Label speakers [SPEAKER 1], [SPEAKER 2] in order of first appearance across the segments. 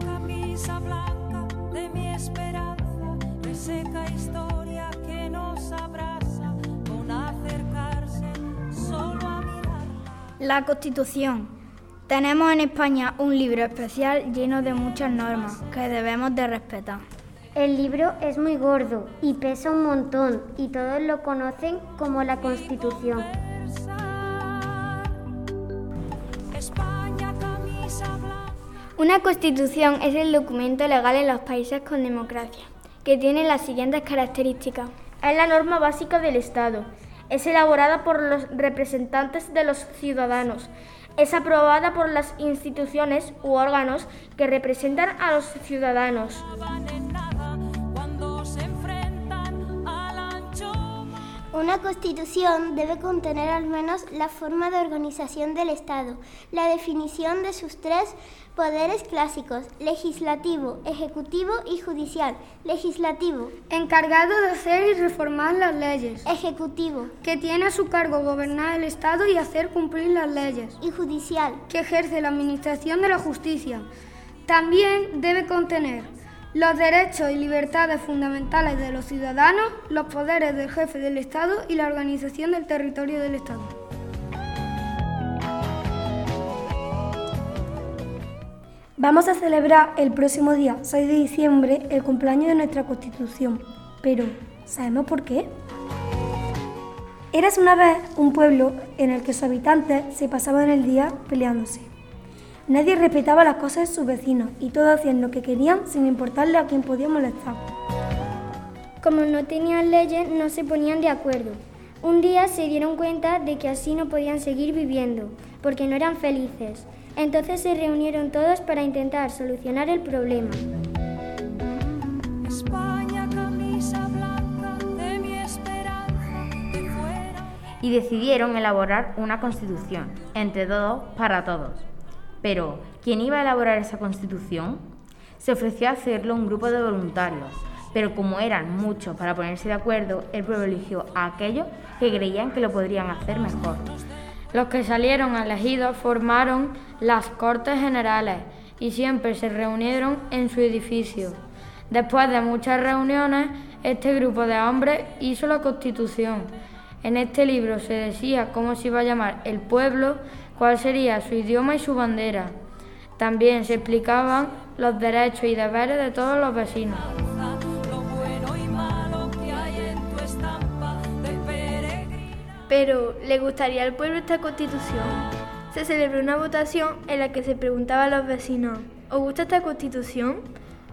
[SPEAKER 1] camisa blanca de mi esperanza, reseca historia que nos abraza con acercarse solo a mirarla.
[SPEAKER 2] La Constitución. Tenemos en España un libro especial lleno de muchas normas que debemos de respetar.
[SPEAKER 3] El libro es muy gordo y pesa un montón y todos lo conocen como la Constitución.
[SPEAKER 4] Una constitución es el documento legal en los países con democracia, que tiene las siguientes características.
[SPEAKER 5] Es la norma básica del Estado. Es elaborada por los representantes de los ciudadanos. Es aprobada por las instituciones u órganos que representan a los ciudadanos.
[SPEAKER 6] Una constitución debe contener al menos la forma de organización del Estado, la definición de sus tres poderes clásicos, legislativo, ejecutivo y judicial. Legislativo,
[SPEAKER 7] encargado de hacer y reformar las leyes,
[SPEAKER 6] ejecutivo
[SPEAKER 7] que tiene a su cargo gobernar el Estado y hacer cumplir las leyes,
[SPEAKER 6] y judicial.
[SPEAKER 7] que ejerce la administración de la justicia. También debe contener los derechos y libertades fundamentales de los ciudadanos, los poderes del jefe del Estado y la organización del territorio del Estado.
[SPEAKER 8] Vamos a celebrar el próximo día 6 de diciembre el cumpleaños de nuestra Constitución. Pero, ¿sabemos por qué? Eras una vez un pueblo en el que sus habitantes se pasaban el día peleándose. Nadie respetaba las cosas de sus vecinos y todos hacían lo que querían sin importarle a quién podía molestar.
[SPEAKER 4] Como no tenían leyes, no se ponían de acuerdo. Un día se dieron cuenta de que así no podían seguir viviendo, porque no eran felices. Entonces se reunieron todos para intentar solucionar el problema.
[SPEAKER 1] España, camisa blanca de mi esperanza, de fuera.
[SPEAKER 9] y decidieron elaborar una constitución, entre todos, para todos. Pero, ¿quién iba a elaborar esa constitución? Se ofreció a hacerlo un grupo de voluntarios, pero como eran muchos para ponerse de acuerdo, el pueblo eligió a aquellos que creían que lo podrían hacer mejor.
[SPEAKER 5] Los que salieron elegidos formaron las Cortes Generales y siempre se reunieron en su edificio. Después de muchas reuniones, este grupo de hombres hizo la Constitución. En este libro se decía cómo se iba a llamar el pueblo, cuál sería su idioma y su bandera. También se explicaban los derechos y deberes de todos los vecinos. Pero, ¿le gustaría al pueblo esta constitución? Se celebró una votación en la que se preguntaba a los vecinos, ¿os gusta esta constitución?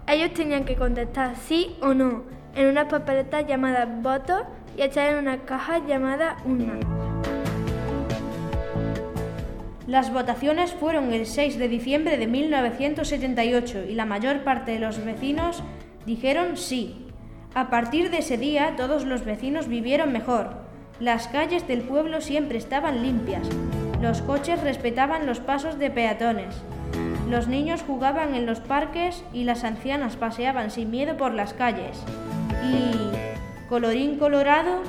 [SPEAKER 5] Ellos tenían que contestar sí o no en unas papeletas llamadas votos y echar en una caja llamada urna.
[SPEAKER 10] Las votaciones fueron el 6 de diciembre de 1978 y la mayor parte de los vecinos dijeron sí. A partir de ese día todos los vecinos vivieron mejor. Las calles del pueblo siempre estaban limpias. Los coches respetaban los pasos de peatones. Los niños jugaban en los parques y las ancianas paseaban sin miedo por las calles. Y, colorín colorado,